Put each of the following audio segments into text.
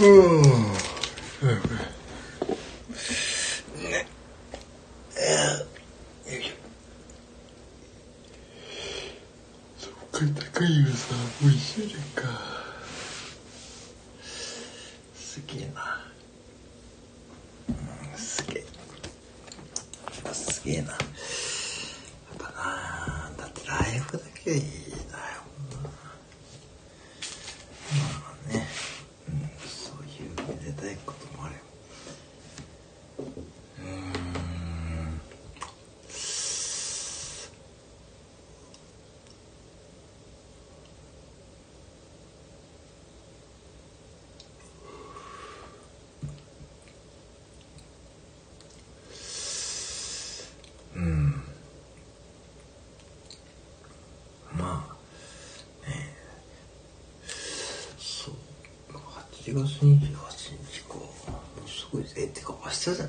うんねよいしょそっか高いよさもう一周年かすげえなうんすげえすげえなやっぱなだってライブだけでいいだよまあね、うん、そういうめでたいこともあればうーんうんまあねそう8月28日かもうすごいえってか明日じゃない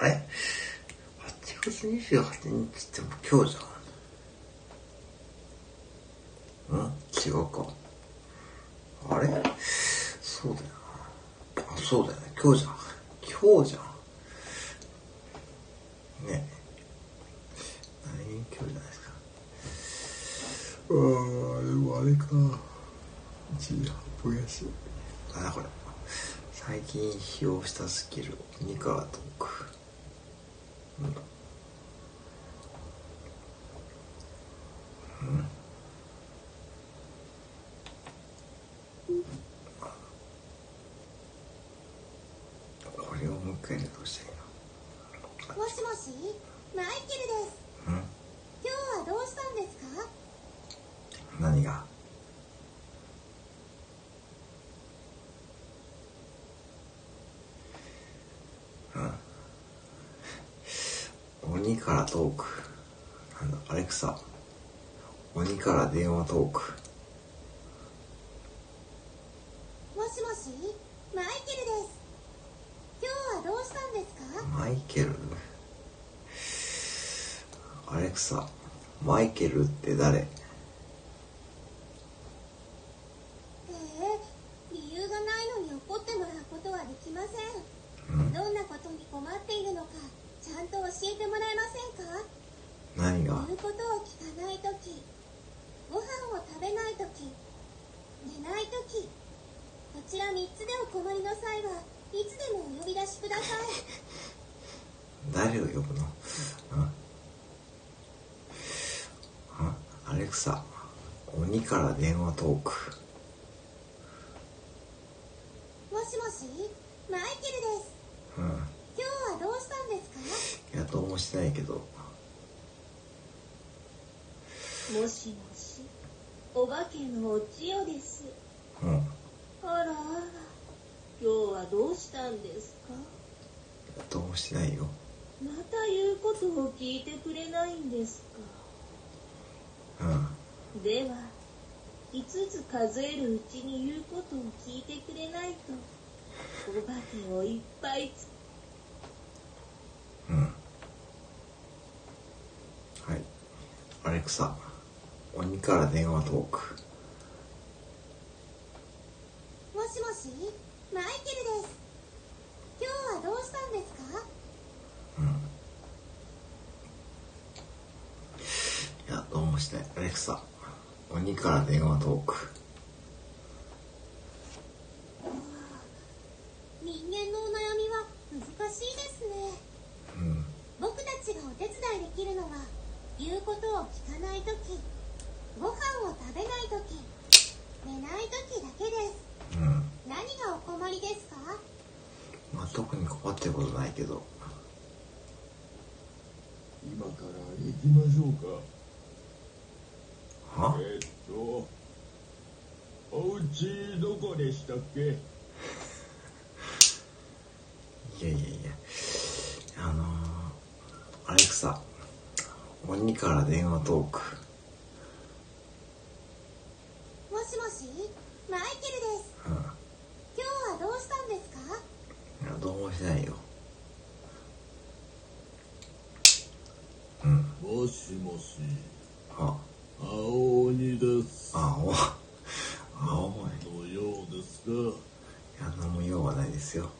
あれ ?8 月28日っても今日じゃんうん違うかあれそうだよなあそうだよね今日じゃん今日じゃんね何今日じゃないですかあーでもあれか1時8分やしあだこれ最近使用したスキル2カートークうんこれをもう一回やるとしたらいいもしもし？マイケルです。なうん？今日はどうしたんですか？何が？うん。鬼からトーク。なんだアレクサ。鬼から電話トークもしもしマイケルです今日はどうしたんですかマイケルアレクサけるって誰ええ理由がないのに怒ってもらうことはできませんうんどんなことに困っているのかちゃんと教えてもらえませんか何が言うことを聞かないときご飯を食べないとき寝ないときこちら3つでお困りの際はいつでもお呼び出しください誰を呼ぶのうんうんアレクサ鬼から電話トークもしもしマイケルですうん今日はどうしたんですかいやどうもしてないけどもしもし、お化けのお千代です。うん。あらあら、今日はどうしたんですか？どうもしてないよ。また言うことを聞いてくれないんですか？うん。では、5つ数えるうちに言うことを聞いてくれないと、お化けをいっぱいつうん。はい。アレクサ鬼から電話トーク。もしもしマイケルです。今日はどうしたんですか？いやどうもしてアレクサ。鬼から電話トーク。人間のお悩みは難しいですね。うん。僕たちがお手伝いできるのは言うことを聞かないときご飯を食べないとき寝ないときだけです。うん。何がお困りですか？まあ特に困ってることないけど。今から行きましょうか。は？えっとお家どこでしたっけ？いやいやいや。あのー、アレクサ鬼から電話トークもしもしマイケルですうん今日はどうしたんですかいやどうもしてないよ。うん。もしもし。あ。青鬼です。あお青。いのようですか？いや何も用ですよ。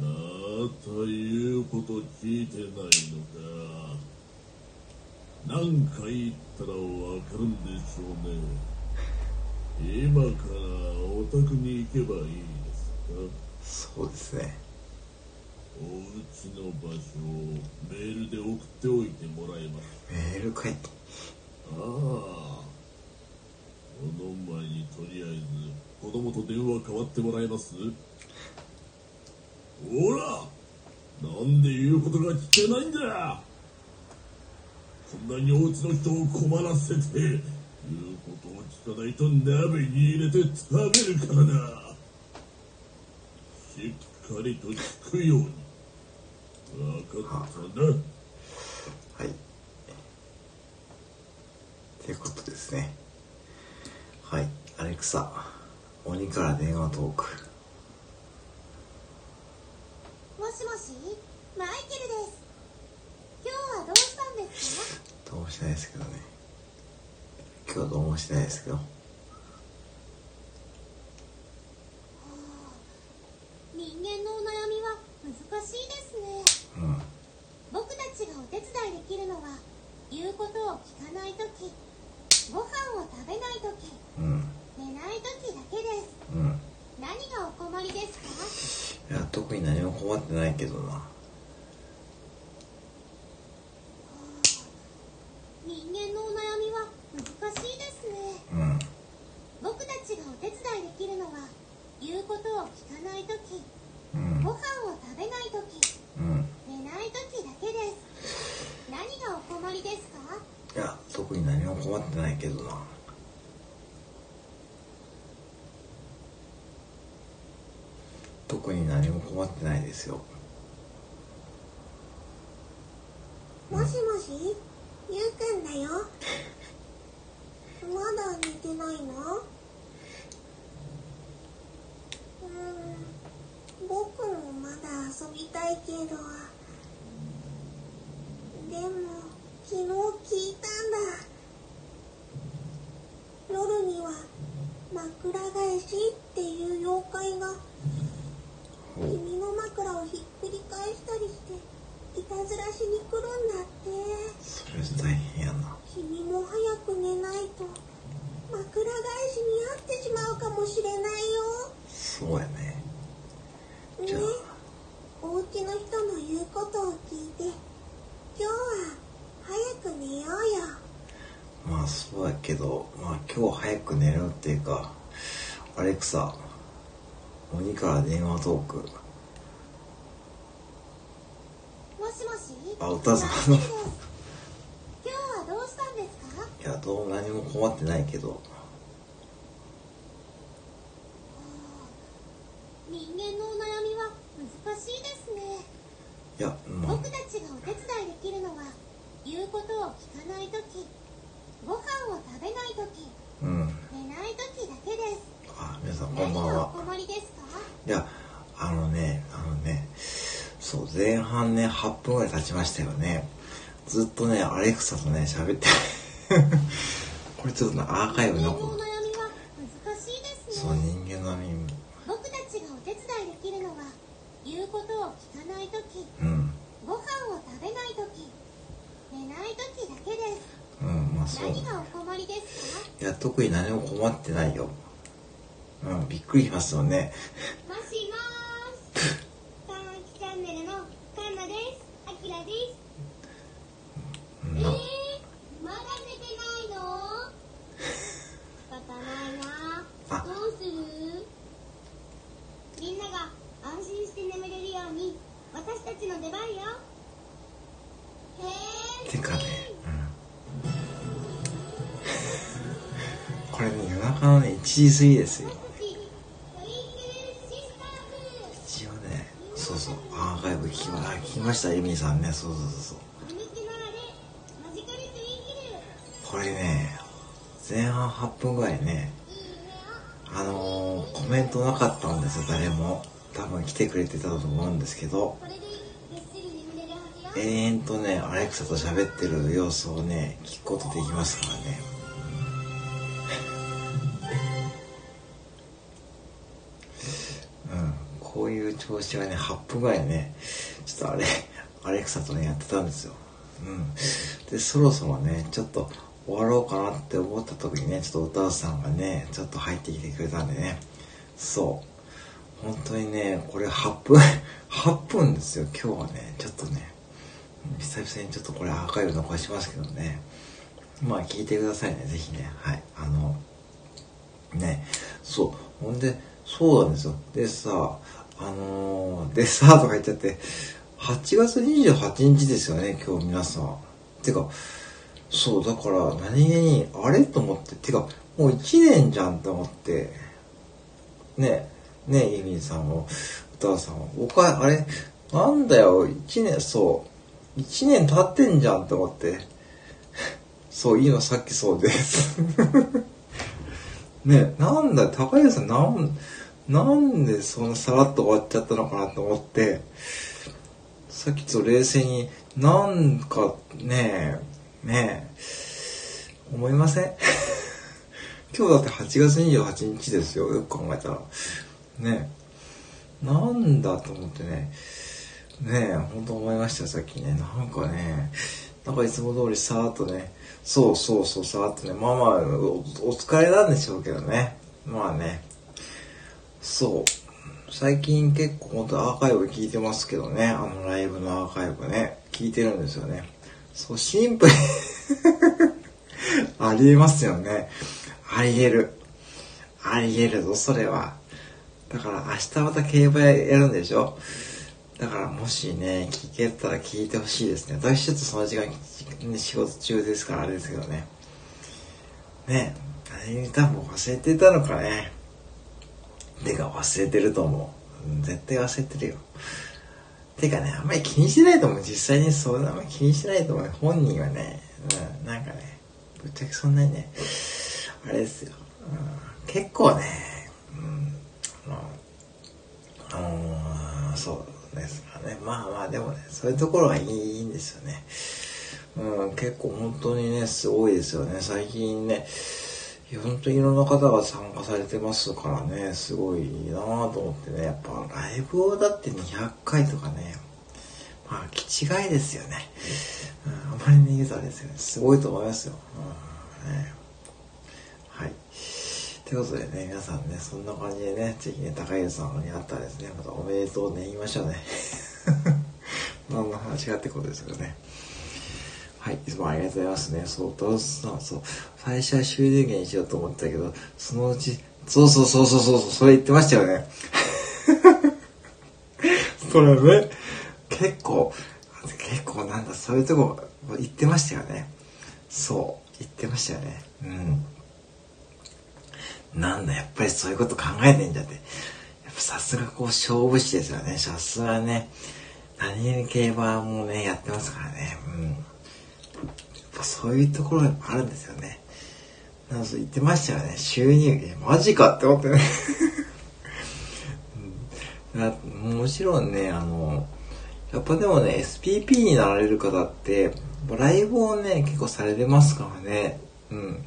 また言うこと聞いてないのか。何回言ったらわかるんでしょうね今からお宅に行けばいいですか？そうですねお家の場所をメールで送っておいてもらえますメール書いて。ああこの前にとりあえず子供と電話代わってもらえます？ほらなんで言うことが聞けないんだこんなにお家の人を困らせて言うことを聞かないと鍋に入れて食べるからな。しっかりと聞くように。分かったな。はい。ってことですね。はい。アレクサ鬼から電話トーク。もしもし？マイケルです。今日はどうしたんですか？どうもしないですけどね今日はどうもしないですけど。人間のお悩みは難しいですね。うん。僕たちがお手伝いできるのは言うことを聞かないときご飯を食べないときうん。寝ないときだけです。うん。何がお困りですか？いや特に何も困ってないけどな人間のお悩みは難しいですねうん僕たちがお手伝いできるのは言うことを聞かないときうんご飯を食べないときうん寝ないときだけです何がお困りですかいや特に何も困ってないけどな特に何も困ってないですよもしもしゆうくんだよまだ寝てないのうーん僕もまだ遊びたいけどでも昨日聞いたんだ夜には枕返しっていう妖怪がお君の枕をひっくり返したりしていたずらしに来るんだってそれ大変やな君も早く寝ないと枕返しに遭ってしまうかもしれないよそうやねねじゃあお家の人の言うことを聞いて今日は早く寝ようよまあそうやけどまあ今日早く寝るっていうかアレクサ鬼から電話トーク。もしもし？あ歌さん。今日はどうしたんですか？いやどうも何も困ってないけど。人間のお悩みは難しいですね。いやまあ僕たちがお手伝いできるのは言うことを聞かないときご飯を食べないときうん。寝ないときだけですあ皆さんこんばんは。いやあのねあのねそう前半ね8分ぐらい経ちましたよね。ずっとねアレクサとね喋って これちょっとねアーカイブ残る。そうね人間のみ僕たちがお手伝いできるのは言うことを聞かないときうん。ご飯を食べないとき寝ないときだけです。うんまあそう。何がお困りですか？いや特に何も困ってないようんびっくりしますよね。もしもーしカンキチャンネルのカンナです。アキラです。うん。えー、まだ寝てないの？仕方ないな。あどうする？みんなが安心して眠れるように私たちの出番よ。へーてかね、うん、これね夜中のね1時過ぎですよましたエミさんね。そうそうそうこれね前半8分ぐらいねあのー、コメントなかったんですよ誰も。多分来てくれてたと思うんですけど。延々とねアレクサと喋ってる様子をね聞くことできますからね。うんこういう調子はね8分ぐらいねちょっとあれ、アレクサとね、やってたんですよ。うん。で、そろそろね、ちょっと終わろうかなって思った時にね、ちょっと歌うさんがね、ちょっと入ってきてくれたんでね、そう。本当にね、これ8分、8分ですよ、今日はね、ちょっとね、久々にちょっとこれアーカイブ残しますけどね、まあ聞いてくださいね、ぜひね、はい。あの、ね、そう。ほんで、そうなんですよ。でさ、あのー、でさ、とか言っちゃって、8月28日ですよね、今日皆さん。てか、そう、だから何気に、あれと思って、てか、もう1年じゃんと思って、ね、ね、ユミさんも、歌わさんも、僕は、あれ、なんだよ、1年、そう、1年経ってんじゃんと思って、そう、いいのさっきそうです。ね、なんだ、高橋さん、なん、なんでそんなさらっと終わっちゃったのかなと思って、さっきと冷静に、なんかねえ、ねえ、思いません？今日だって8月28日ですよ、よく考えたら。ねえ、なんだと思ってね、ねえ、ほんと思いました、さっきね。なんかね、なんかいつも通りさーっとね、そうそうそう、さーっとね、まあまあ、おお疲れなんでしょうけどね。まあね、そう。最近結構本当アーカイブ聞いてますけどね。あのライブのアーカイブね。聞いてるんですよね。そう、シンプル ありえますよね。ありえる。ありえるぞ、それは。だから明日また競馬やるんでしょ？だからもしね、聞けたら聞いてほしいですね。私ちょっとその時間、仕事中ですからあれですけどね。ね、何に多分忘れてたのかね。てか忘れてると思う。絶対忘れてるよ。てかね、あんまり気にしてないと思う。実際にそうあんまり気にしてないと思う。本人はね、うん、なんかね、ぶっちゃけそんなにね、あれですよ。うん、結構ね、うん、あの、あのそうですかね。まあまあ、でもね、そういうところがいいんですよね。うん、結構本当にね、すごいですよね。最近ね、や本当にいろんな方が参加されてますからね、すごいなぁと思ってね、やっぱライブをだって200回とかね、まあ、気違いですよね。うん、あまりね、言うとあれですよね。すごいと思いますよ。うん、ね。はい。ということでね、皆さんね、そんな感じでね、ぜひね、高家さんに会ったらですね、またおめでとうね、言いましょうね。何の話かってことですよね。はい、いつもありがとうございますね。そう、どう、そう、最初は終電源にしようと思ったけど、そのうち、そうそうそうそうそう、それ言ってましたよね。それね、結構、結構なんだ、そういうとこ言ってましたよね。そう、言ってましたよね。うん。なんだ、やっぱりそういうこと考えてんじゃって。やっぱさすがこう勝負師ですよね。さすがね。何に競馬もね、やってますからね。うん。ぱそういうところがあるんですよね。なんか言ってましたよね。収入、え、マジかって思ってね。うんもちろんね、あの、やっぱでもね、SPP になられる方って、ライブをね、結構されてますからね。うん。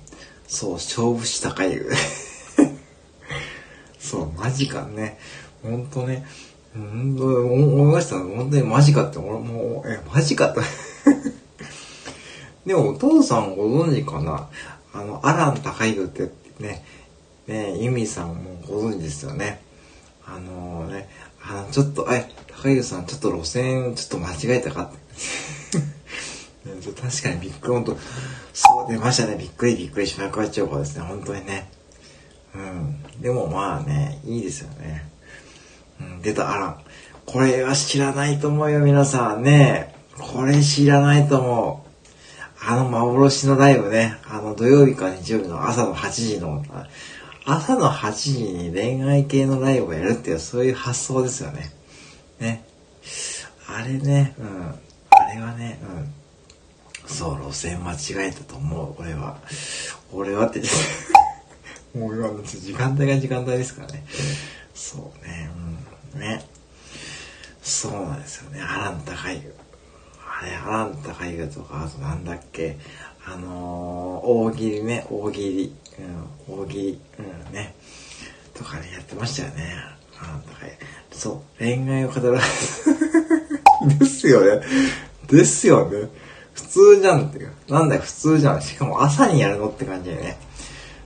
そう、勝負師高い。そう、マジかね。ほんとね。うんと、思いました。本当にマジかって、俺もう、え、マジかって。でも、お父さんご存知かな？あの、アラン高井ってね、ね、ユミさんもご存知ですよね。あのーね、あの、ちょっと、え、高井さん、ちょっと路線、ちょっと間違えたかって。ね確かにびっくり、ほんと、そう出ましたね。びっくりびっくりしまくなっちゃうかですね。本当にね。うん。でもまあね、いいですよね。うん、出た、アラン。これは知らないと思うよ、皆さんね。これ知らないと思う。あの幻のライブね。あの土曜日か日曜日の朝の8時の、朝の8時に恋愛系のライブをやるっていう、そういう発想ですよね。ね。あれね、うん。あれはね、うん。そう、路線間違えたと思う、俺は。俺はって言って、もう今、時間帯が時間帯ですからね。そうね、うん。ね。そうなんですよね。アラン高い。あれ、アラン高いとか、あとなんだっけ。あのー、大喜利ね、大喜利。うん、大喜利。うん、ね。とかね、やってましたよね。あだからそう、恋愛を語ら ですよね。ですよね。普通じゃんっていう。なんだよ、普通じゃん。しかも朝にやるのって感じだよね。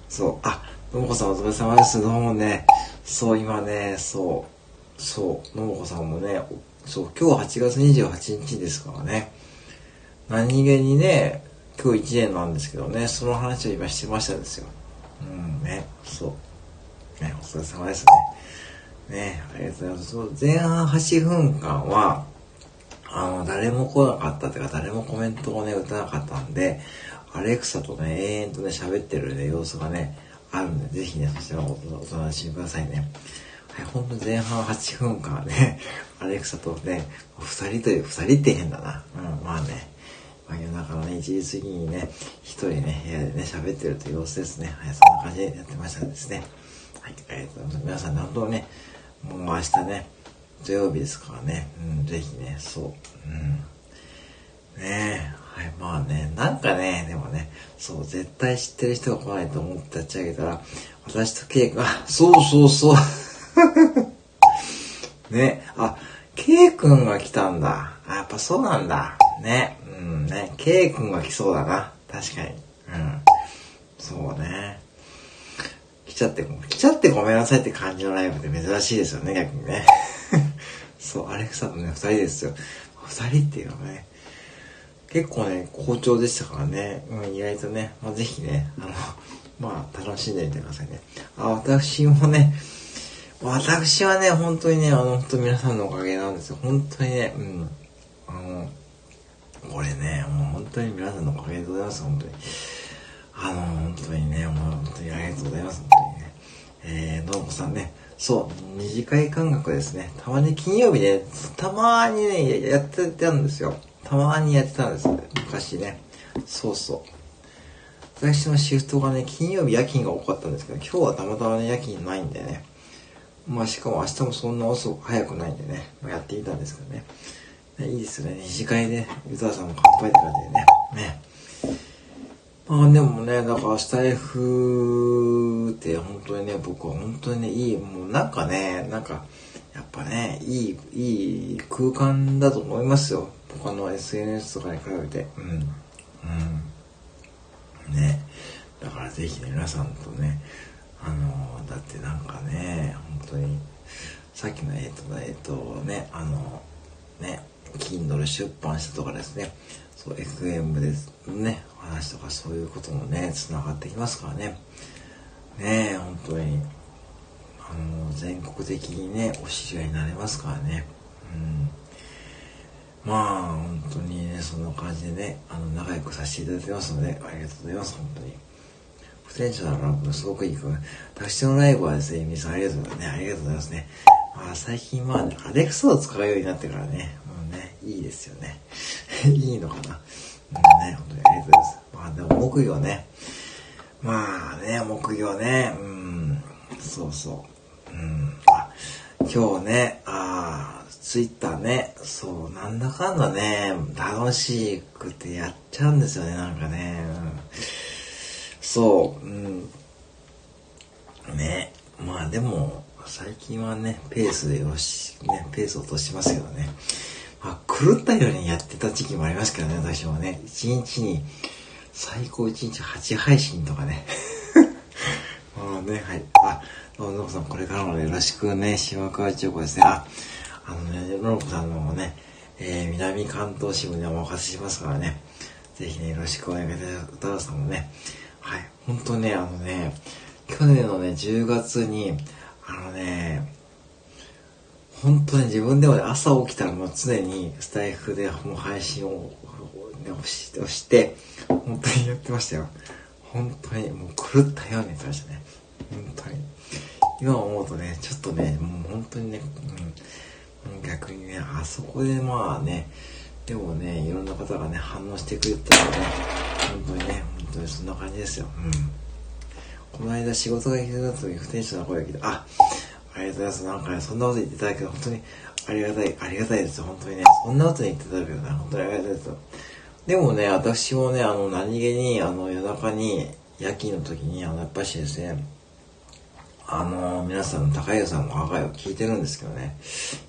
そう。あ、のもこさんお疲れ様です。どうもね。そう、今ね、そう。そう。のもこさんもね、そう、今日8月28日ですからね。何気にね、今日1年なんですけどね、その話を今してましたですよ。うんね、そう。ね、お疲れ様ですね。ね、ありがとうございます。そう前半8分間は、あの、誰も来なかったというか、誰もコメントをね、打たなかったんで、アレクサとね、永遠とね、喋ってるね、様子がね、あるんで、ぜひね、そちらもお楽しみくださいね。ほんと前半8分間ね、アレクサとね、二人という、二人って変だな。うん、まあね、まあ、夜中のね、1時過ぎにね、一人ね、部屋でね、喋ってるという様子ですね。はい、そんな感じでやってましたですね。はい、ありがと。皆さん、本当ね、もう明日ね、土曜日ですからね、うん、ぜひね、そう、うん。ねえ、はい、まあね、なんかね、でもね、そう、絶対知ってる人が来ないと思って立ち上げたら、私とケイ君、あ、そうそうそう。ね、あ、ケイ君が来たんだ。やっぱそうなんだ。ね、うんね、ケイ君が来そうだな。確かに。うん。そうね。来ちゃって、来ちゃってごめんなさいって感じのライブって珍しいですよね、逆にね。そう、アレクサとね、二人ですよ。二人っていうのがね、結構ね、好調でしたからね、うん、意外とね、まあ、ぜひね、あの、まあ、楽しんでみてくださいね。あ、私もね、私はね、本当にね、あの、本当皆さんのおかげなんですよ。本当にね、うん。あの、これね、もう本当に皆さんのおかげでございます、本当に。あの、本当にね、もう本当にありがとうございます、本当にね。えー、どうもさんね、そう、二次会感覚ですね。たまに金曜日ね、たまにね、やってたんですよ。たまにやってたんです昔ね。そうそう。私のシフトがね、金曜日夜勤が多かったんですけど、今日はたまたまね、夜勤ないんでね。まあしかも明日もそんな遅く早くないんでね、まあ、やっていたんですけどね。いいですね。二次会で、湯沢さんも乾杯って感じでね。ね。まあでもね、だからスタイフって本当にね、僕は本当にね、いい、もうなんかね、なんか、やっぱね、いい、いい空間だと思いますよ。他の SNS とかに比べて。うん。うん。ね。だからぜひね、皆さんとね、あの、だってなんかね、本当に、さっきの、えっ、と、えっ、とね、あの、ね、Kindle 出版したとかですね、そう、FM ですね、話とかそういうこともね、繋がってきますからね。ねえ、本当に、あの、全国的にね、お知り合いになれますからね。うん。まあ、本当にね、そんな感じでね、あの、仲良くさせていただいてますので、ありがとうございます、本当に。不天使なライブすごくいい子。私のライブはですね、皆さんありがとうございますね。ありがとうございますね。まあ、最近まあ、ね、アレクサを使うようになってからね、もうね、いいですよね。いいのかな。うんね、本当にありがとうございます。まあ、でも木魚ね。まあね、木魚ね、うん、そうそう。うん、あ、今日ね、あツイッターね、そう、なんだかんだね、楽しくてやっちゃうんですよね、なんかね。うんそう、うん。ね。まあでも、最近はね、ペースでよし、ね、ペース落としますけどね。まあ、狂ったようにやってた時期もありますけどね、私もね。一日に、最高一日8配信とかね。まあね、はい。あ、どうも、のこさん、これからもよろしくね、島川千代子ですね。あ、あのね、のこさんのもね、えー、南関東支部にお任せしますからね。ぜひね、よろしくお願いいたします。歌田さんもね、はい。本当ね、あのね、去年のね、10月に、あのね、本当に自分でもね、朝起きたらもう常にスタイフでもう配信を、ね、押し押して、本当にやってましたよ。本当に、もう狂ったようにやってましたね。本当に。今思うとね、ちょっとね、もう本当にね、うん、逆にね、あそこでまあね、でもね、いろんな方がね、反応してくれたらね、本当にね、当にそんな感じですよ。うん。この間仕事が行けた時、不天使な声が聞いて、あ、ありがとうございます。なんかね、そんなこと言っていただけど、本当にありがたい、ありがたいですよ。本当にね、そんなこと言っていただけどね、本当にありがたいですよ。でもね、私もね、あの、何気に、あの、夜中に、夜勤の時に、あの、やっぱしですね、あのー、皆さんの高湯さんのアーカイブ聞いてるんですけどね。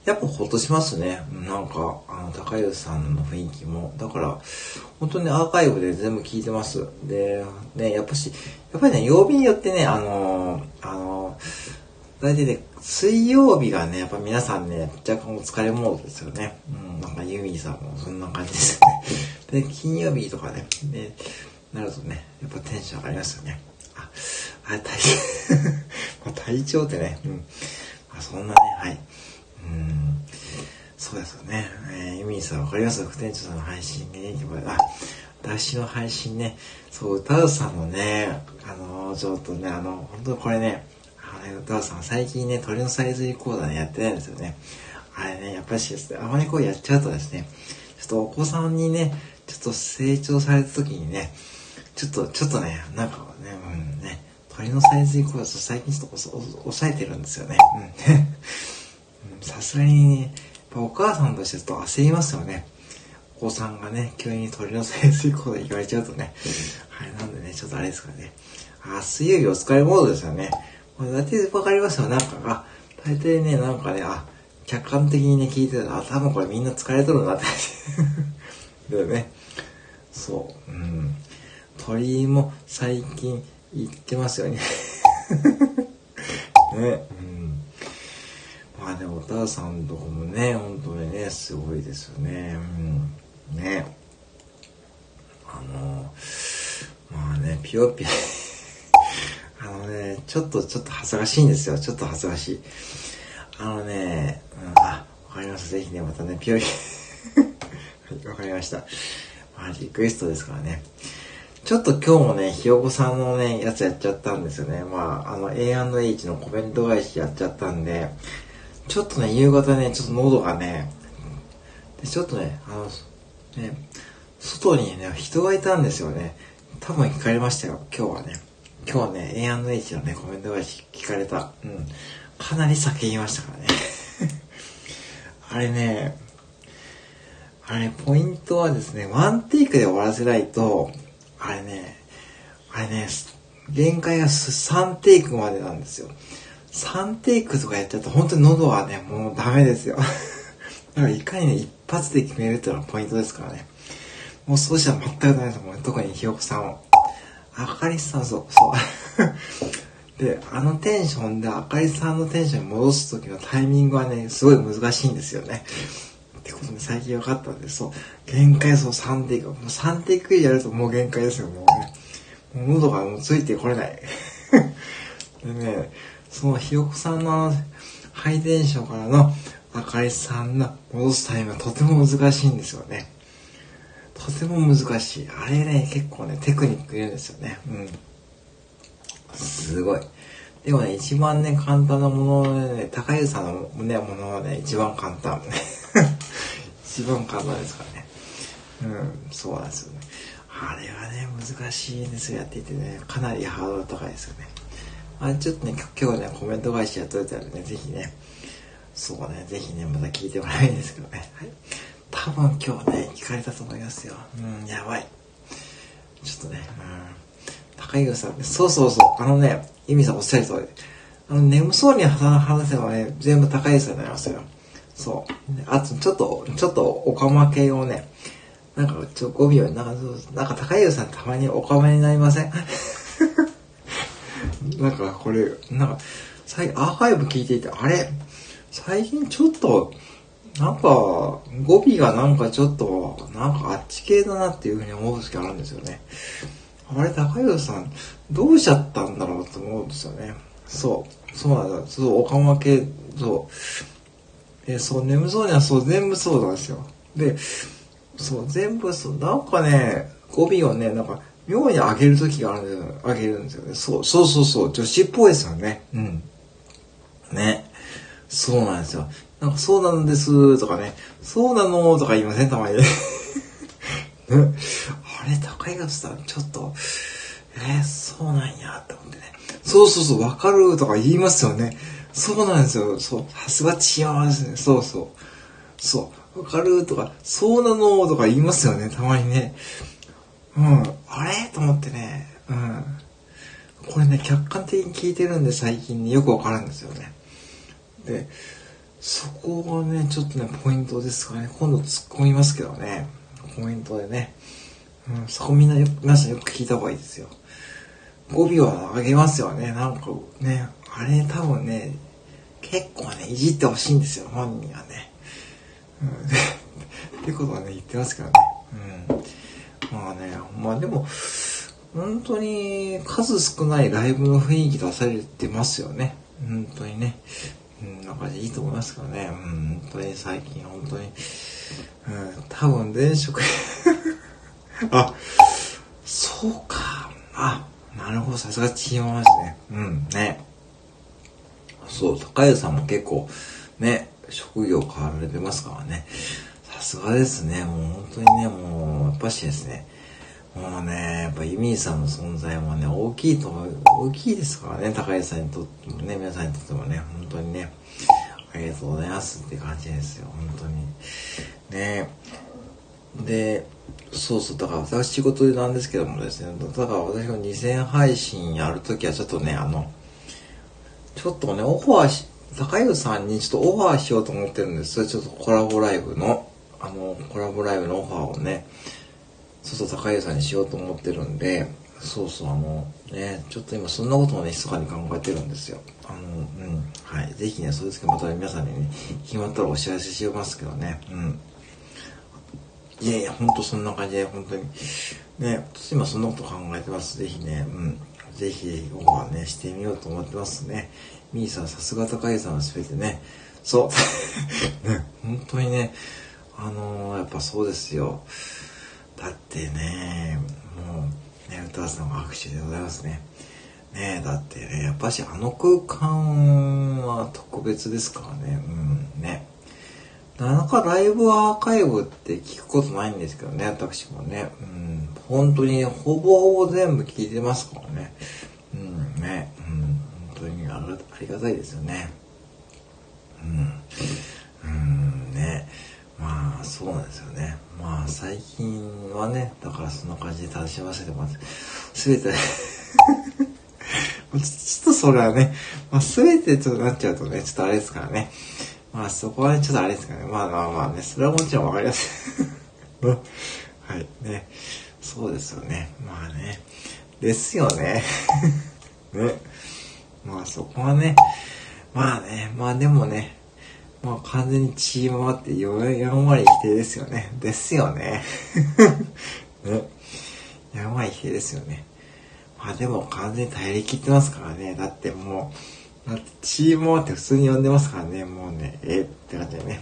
やっぱほっとしますね。なんか、あの、高湯さんの雰囲気も。だから、本当にアーカイブで全部聞いてます。で、ね、やっぱし、やっぱりね、曜日によってね、あのー、あのー、大体ね、水曜日がね、やっぱ皆さんね、若干お疲れモードですよね。うん、なんかユミさんもそんな感じですね。で、金曜日とかね、ね、なるとね、やっぱテンション上がりますよね。あ、あ、体調まあ、体調ってね、うん。まあ、そんなね、はい。うん。そうですよね。えー、ユミさんわかります？副店長さんの配信ね、あ、私の配信ね、そう、歌うさんのね、あのー、ちょっとね、あの、本当これね、あの、歌うさん最近ね、鳥のサイズリコーダー、やってないんですよね。あれね、やっぱりですね、あまりこうやっちゃうとですね、ちょっとお子さんにね、ちょっと成長された時にね、ちょっと、ちょっとね、なんか、鳥のサイズイコールと最近ちょっと抑えてるんですよね。うん。さすがに、ね、お母さんとしてちょっと焦りますよね。お子さんがね、急に鳥のサイズイコール言われちゃうとね。はい、なんでね、ちょっとあれですかね。あ、水曜日お疲れモードですよね。大体わかりますよ。なんかが、大体ね、なんかね、あ、客観的にね、聞いてたら、あ、多分これみんな疲れとるなって。で ね。そう。うん。鳥も最近行ってますよね ね。うん。まあね、お母さんとこもね、本当にね、すごいですよね。うん。ね。あの、まあね、ぴよぴよあのね、ちょっと、ちょっと恥ずかしいんですよ。ちょっと恥ずかしい。あのね、うん、あ、わかります。ぜひね、またね、ぴよぴはい、わかりました。まあ、リクエストですからね。ちょっと今日もね、ひよこさんのね、やつやっちゃったんですよね。まあ、あの、A&H のコメント返しやっちゃったんで、ちょっとね、夕方ね、ちょっと喉がね、でちょっとね、あの、ね、外にね、人がいたんですよね。多分聞かれましたよ、今日はね。今日はね、A&H のね、コメント返し聞かれた。うん。かなり叫びましたからね。あれね、あれ、ポイントはですね、ワンテイクで終わらせないと、あれね、あれね、限界が3テイクまでなんですよ。3テイクとかやっちゃうと本当に喉はね、もうダメですよ。だからいかにね、一発で決めるっていうのがポイントですからね。もうそうしたら全くダメですもん、特にひよこさんを。あかりさん、そう、そう。で、あのテンションであかりさんのテンションに戻す時のタイミングはね、すごい難しいんですよね。ってことで最近分かったんで、そう、限界そう3テイク、もう3テイクやるともう限界ですよ、もうね。もう喉がもうついてこれない。でね、そのひよこさんのハイテンションからのあかりさんの戻すタイムはとても難しいんですよね。とても難しい。あれね、結構ね、テクニックいるんですよね。うん。すごい。でもね、一番ね、簡単なものでね、高湯さんのね、ものはね、一番簡単。一番簡単ですからね。うん、そうなんですよね。あれはね、難しいんですよ、やっていてね。かなりハードル高いですよね。あちょっとね、今日ね、コメント返しやっといたらね、ぜひね、そうね、ぜひね、また聞いてもらいたいんですけどね。はい。多分今日ね、聞かれたと思いますよ。うん、やばい。ちょっとね、うん。高井さん、そうそうそう、あのね、意味さんおっしゃる通り。あの、眠そうに話せばね、全部高井さんになりますよ。そう。あと、ちょっと、ちょっと、おかま系をね、なんか、ちょ、語尾を、なんか、なんか、高湯さんたまにおかまになりません？なんか、これ、なんか、最近、アーカイブ聞いていて、あれ？最近ちょっと、なんか、語尾がなんかちょっと、なんかあっち系だなっていうふうに思う時あるんですよね。あれ、高湯さん、どうしちゃったんだろうと思うんですよね。そう。そうなんだ。そう、おかま系、そう。えそう、眠そうにはそう、全部そうなんですよ。で、そう、全部そう、なんかね、語尾をね、なんか、妙に上げる時があるんですよ。上げるんですよね。そう、そうそうそう、女子っぽいですよね。うん。ね。そうなんですよ。なんか、そうなんです、とかね、そうなの、とか言いません、たまに。ね、あれ、高井さん、ちょっと、えー、そうなんや、って思ってね。そうそうそう、わかる、とか言いますよね。そうなんですよ。そう。さすが違いますね。そうそう。そう。わかるとか、そうなのとか言いますよね。たまにね。うん。あれ？と思ってね。うん。これね、客観的に聞いてるんで最近ね、よくわかるんですよね。で、そこがね、ちょっとね、ポイントですかね。今度突っ込みますけどね。コメントでね。うん、そこみんなよ皆さんよく聞いた方がいいですよ。語尾は上げますよね。なんかね、あれ多分ね、結構ね、いじってほしいんですよ、本人はね。うん、ってことはね、言ってますからね。うん。まあね、まあでも、本当に数少ないライブの雰囲気出されてますよね。本当にね。うん、なんかいいと思いますからね。うん、本当に最近本当に。うん、多分前職 あ、そうか。あ、なるほど、さすがチームマジね。うん、ね。そう、高谷さんも結構、ね、職業変わられてますからね。さすがですね。もう本当にね、もう、やっぱしですね。もうね、やっぱイミーさんの存在もね、大きいと、大きいですからね、高橋さんにとってもね、皆さんにとってもね、本当にね、ありがとうございますって感じですよ、本当に。ねで、そうそう、だから私仕事なんですけどもですね、だから私が2000配信やるときはちょっとね、あの、ちょっとね、オファーし、高湯さんにちょっとオファーしようと思ってるんですちょっとコラボライブの、あの、コラボライブのオファーをね、そうそう、高湯さんにしようと思ってるんで、そうそう、あの、ね、ちょっと今そんなことをね、密かに考えてるんですよ。あの、うん、はい。ぜひね、そうですけど、また皆さんにね、決まったらお知らせしますけどね、うん。いやいや、ほんとそんな感じで、本当に。ね、今そんなこと考えてます。ぜひね、うん。ぜひ、オファーね、してみようと思ってますね。ミーさん、さすが高井さんは全てね。そう。ね、本当にね、あのー、やっぱそうですよ。だってね、もう、ね、歌さんは拍手でございますね。ねだってね、やっぱしあの空間は特別ですからね。うん、ね。なかなかライブアーカイブって聞くことないんですけどね、私もね。うん、本当にほぼほぼ全部聞いてますからね。うん、ね。うん、本当にありがたいですよね。うん。うん、ね。まあ、そうなんですよね。まあ、最近はね、だからそんな感じで楽しませてもらって、すべてちょっとそれはね、まあ、すべてちょっとなっちゃうとね、ちょっとあれですからね。まあそこはね、ちょっとあれですかね。まあまあまあね、それはもちろんわかりやすい。はい、ね。そうですよね。まあね。ですよね。ね。まあそこはね、まあね、まあでもね、まあ完全にチームワってやんわり否定ですよね。ですよね。ね。やんわり否定ですよね。まあでも完全に耐えきってますからね。だってもう、だってチームって普通に呼んでますからね、もうね、えって感じでね。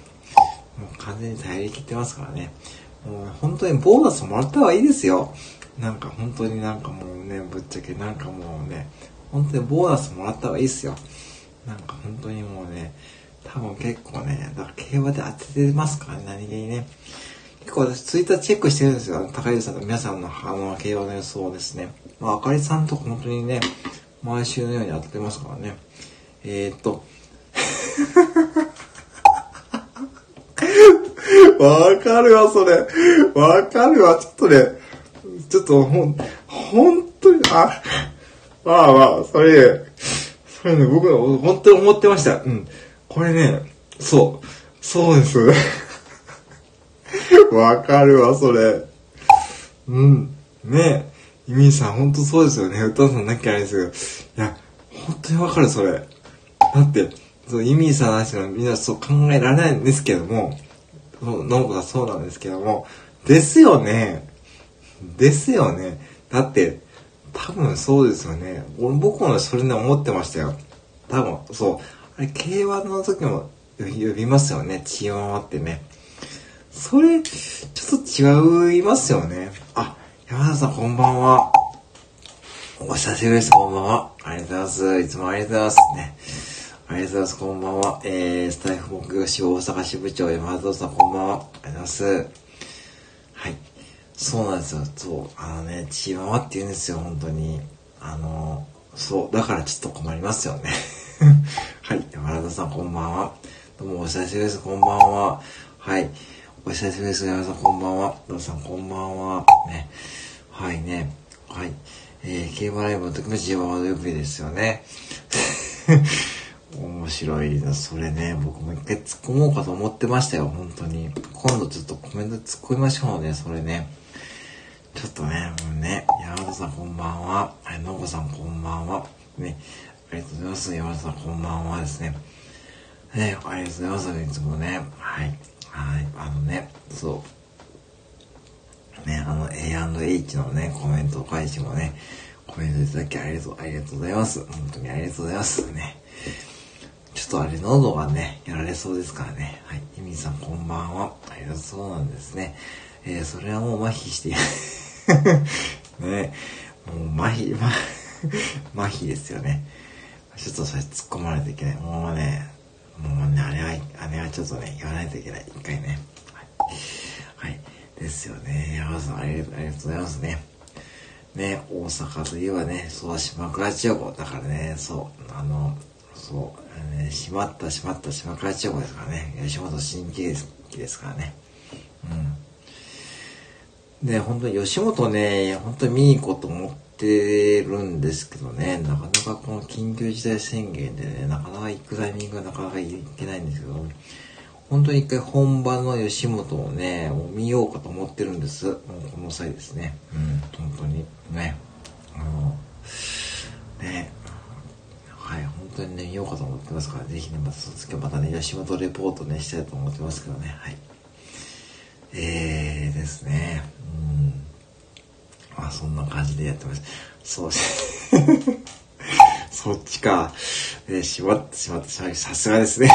もう完全に耐えきってますからね。もう本当にボーナスもらった方がいいですよ。なんか本当になんかもうね、ぶっちゃけなんかもうね、本当にボーナスもらった方がいいですよ。なんか本当にもうね、多分結構ね、だから競馬で当ててますからね、何気にね。結構私ツイッターチェックしてるんですよ。高井さんと皆さんのあの競馬の予想ですね。まあ、あかりさんとか本当にね、毎週のように当ててますからね。えー、っと。わかるわ、それ。わかるわ、ちょっとね、ちょっとほん、ほんとに、あ、まあまあ、それ、それね、僕、本当に思ってました。うん。これね、そう、そうです。わかるわ、それ。うん。ねえ、イミさん、ほんとそうですよね。歌さんなきゃあれですけど。いや、本当にわかる、それ。だって、そう、イミーさんの話はみんなそう考えられないんですけども、そう、ノブはそうなんですけども、ですよね。ですよね。だって、多分そうですよね。僕もそれね思ってましたよ。多分、そう。あれ、競馬の時も呼びますよね。チーママってね。それ、ちょっと違いますよね。あ、山田さんこんばんは。お久しぶりです。こんばんは。ありがとうございます。いつもありがとうございます。ね。ありがとうございます。こんばんは。えー、スタイフ木曜市大阪支部長山田さん、こんばんは。ありがとうございます。はい。そうなんですよ。そう。あのね、チーママって言うんですよ、本当に。あの、そう。だからちょっと困りますよね。はい。山田さん、こんばんは。どうもお久しぶりです。こんばんは。はい。お久しぶりです。山田さん、こんばんは。どうさん、こんばんは。ね。はいね。はい。えー、競馬ライブの時も自分はよくですよね。白いな、それね。僕も一回突っ込もうかと思ってましたよ、本当に。今度ちょっとコメント突っ込みましょうね、それね。ちょっとね、もうね、山田さんこんばんは。はい、のこさんこんばんは。ね、ありがとうございます。山田さんこんばんはですね。ね、ありがとうございます。いつもね。はい。はい。あのね、そう。ね、あの A&H のね、コメント返しもね、コメントいただきありがとう、ありがとうございます。本当にありがとうございますね。ちょっとあれ、喉がね、やられそうですからね。はい。エミさんこんばんは。ありがとうそうなんですね。えー、それはもう麻痺して、ね、もう麻痺、ま、麻痺ですよね。ちょっとそれ突っ込まないといけない。もうね、もうね、あれは、あれはちょっとね、言わないといけない。一回ね。はい。はいですよね。山田さんありがとうございますね。ね、大阪といえばね、そう、島倉千代子だからね、そう、あの、そう、ね、閉まった閉まった島倉千代子ですからね、吉本新喜劇ですからね。うん。で、本当に吉本ね、本当に見に行こうと思ってるんですけどね、なかなかこの緊急事態宣言でね、なかなか行くタイミングがなかなか行けないんですけど、本当に一回本場の吉本をね、見ようかと思ってるんです。この際ですね。うん、本当にね。あの、ね、はい、本当にね、ようかと思ってますから、ぜひね、またその次はまたね、吉本レポートね、したいと思ってますけどね、はい。えーですね、うん。まあ、そんな感じでやってます。そうし そっちか。えー、しまってしまってしまい、さすがですね。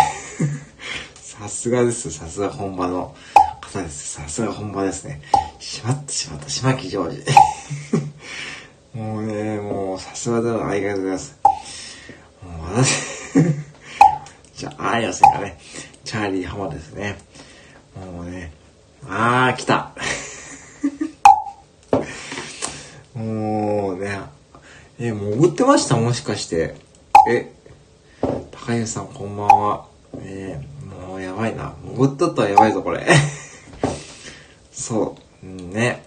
さすがです。さすが本場の方です。さすが本場ですね。しまってしまった。島木ジョージ。もうね、もうさすがだな。ありがとうございます。もう私じゃあ、あやせがね、チャーリー浜ですね。もうね、あー、来た。もうね、え、潜ってました？もしかして。え、高橋さんこんばんは。えーもうやばいな。潜っとったらやばいぞ、これ。そう。ね。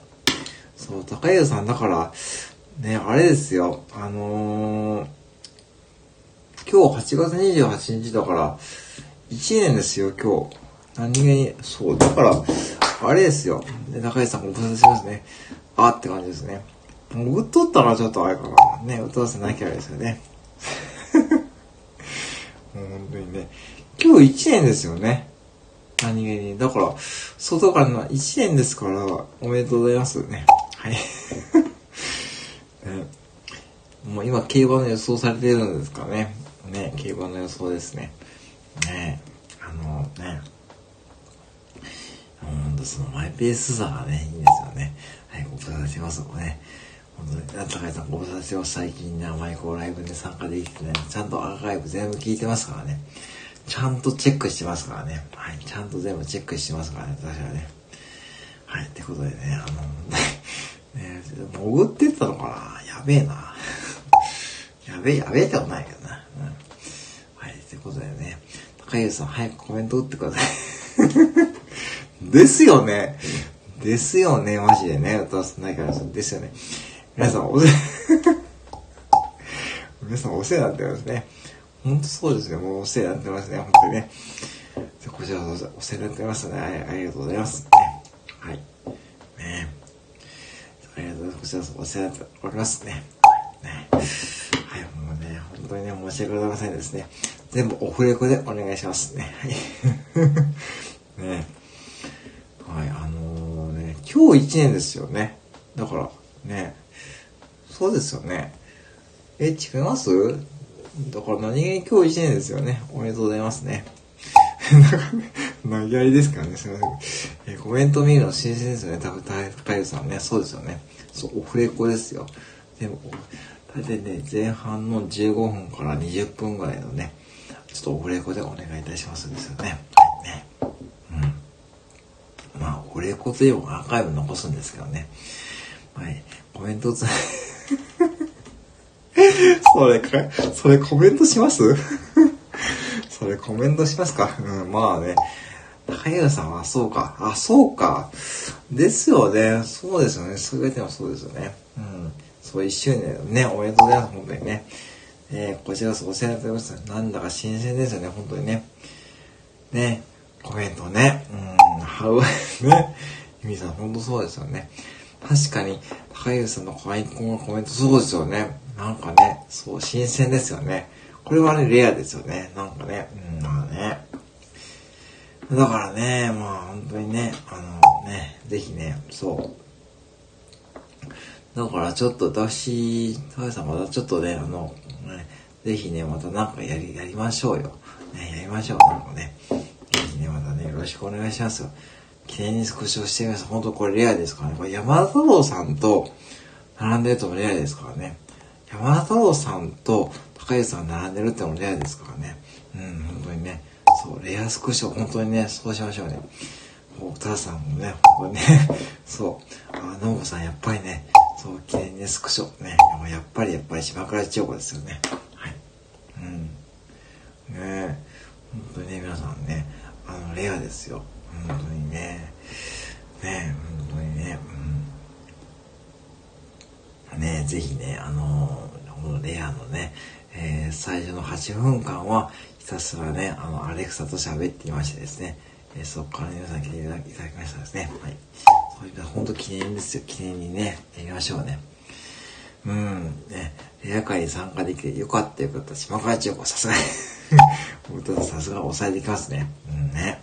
そう、高家さんだから、ね、あれですよ。あのー、今日8月28日だから、1年ですよ、今日。何気に、そう、だから、あれですよ。で、高家さんご無沙汰しますね。あって感じですね。潜っとったらちょっとあれかな。ね、歌わせなきゃあれですよね。もう本当にね。今日1年ですよね。何気に。だから、外からの1年ですから、おめでとうございますね。はい。ね、もう今、競馬の予想されてるんですかね。ね、競馬の予想ですね。ね、あのね、ほんとそのマイペースさがね、いいんですよね。はい、ご無沙汰してますもね。本当に、高井さんご無沙汰してます。最近ね、マイコライブで参加できてね、ちゃんとアーカイブ全部聞いてますからね。ちゃんとチェックしてますからね。はい。ちゃんと全部チェックしてますからね。私はね。はい。ってことでね、あの、ね、潜ってったのかなやべえな。やべえ、やべえってことないけどな。うん。はい。ってことでね、高優さん早くコメント打ってください。ですよね。ですよね、マジでね。歌わせないから、ですよね。皆さん、おせ、皆さんお世話になってますね。本当そうですね。もうお世話になってますね。本当にね。こちらこそお世話になってますね。ありがとうございます。ね、はい。ねありがとうございます。こちらこそお世話になっておりますね。ね、本当にね、申し訳ございませんですね。全部オフレコでお願いします ね。はい。ねはい、あのー、ね、今日1年ですよね。だから、ね、そうですよね。え、違います？だから何気に今日1年ですよね。おめでとうございますね。投げやりですからね、すみません。え、コメント見るの新鮮ですよね。多分、高井さんね。そうですよね。そう、オフレコですよ。でも、大体ね、前半の15分から20分ぐらいのね、ちょっとオフレコでお願いいたしますですよね。ね。うん。まあ、オフレコといえばアーカイブ残すんですけどね。はい。コメントつ、それか、それコメントします？それコメントしますか？うん、まあね。高平さんはそうか。あ、そうか。ですよね。そうですよね。すべてはそうですよね。うん。そう、1周年ね、おめでとうございます、本当にね。えー、こちらこそお世話になっております。なんだか新鮮ですよね、本当にね。ね、コメントね、うん、ハウ、ね、ゆみさん、本当そうですよね。確かに、高橋さんの可愛い子のコメント、そうですよね。なんかね、そう、新鮮ですよね。これはね、レアですよね。なんかね、うん、まあね。だからね、まあ本当にね、あのね、ぜひね、そう。だからちょっと私、高橋さんまたちょっとね、あの、ね、ぜひね、またなんかやり、やりましょうよ。ね、やりましょう。なんかね。ぜひね、またね、よろしくお願いしますよ。記念に少し押してみます。本当これレアですからね。これ山田太郎さんと並んでるともレアですからね。山田太郎さんと高橋さん並んでるってのもレアですからね。うん、本当にね。そう、レアスクショ、本当にね、そうしましょうね。もう、タさんもね、本当にね、そう、あ、ノさんやっぱりね、そう、記念にスクショ、ね、やっぱりやっぱり島倉千代子ですよね。はい。うん。ね本当にね、皆さんね、あの、レアですよ。本当にね。ね本当にね、うん。ねぜひね、あのこのレアのね、えー、最初の8分間は、ひたすらね、あの、アレクサと喋っていましてですね、えー、そこから皆さん来ていただきましたですね。はい。そういった本当記念ですよ。記念にね、やりましょうね。うん、ね、レア会に参加できてよかったよかった。島川千代子、さすがに 僕さすが抑えてきますね。うんね。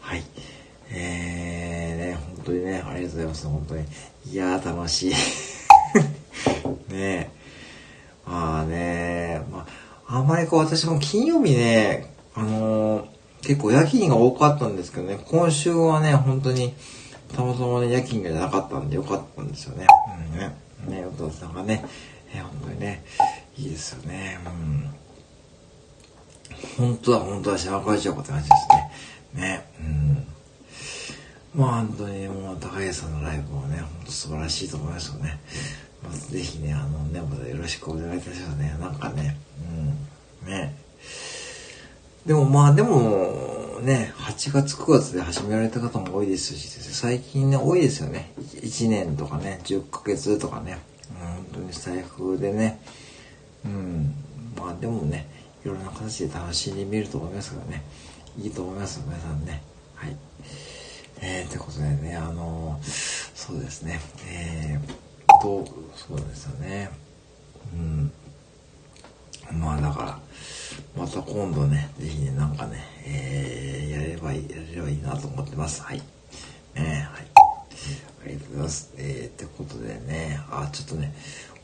はい。えー、ね、本当にね、ありがとうございます。本当に。いやー、楽しい。ねえまあね、まあ、あんまりこう私も金曜日ね、あのー、結構夜勤が多かったんですけどね、今週はね、本当に、たまたまね、夜勤がなかったんでよかったんですよね。うんね。ね、お父さんがね、えー、本当にね、いいですよね。うん。本当だ、本当だ、島川千代子って感じですね。ね、うん。まあ本当にもう高橋さんのライブもね、本当素晴らしいと思いますよね。まずぜひね、あのね、またよろしくお願いいたしますね。なんかね、うん、ね。でもまあでも、ね、8月9月で始められた方も多いですし、最近ね、多いですよね。1年とかね、10ヶ月とかね、本当に財布でね、うん、まあでもね、いろんな形で楽しんでみると思いますからね、いいと思います、皆さんね。はい。えー、ってことでね、あのー、そうですね、えーと、そうですよね。うん。まあだから、また今度ね、ぜひね、なんかね、えー、やればいい、やればいいなと思ってます。はい。ねはい。ありがとうございます。えー、ってことでね、あ、ちょっとね、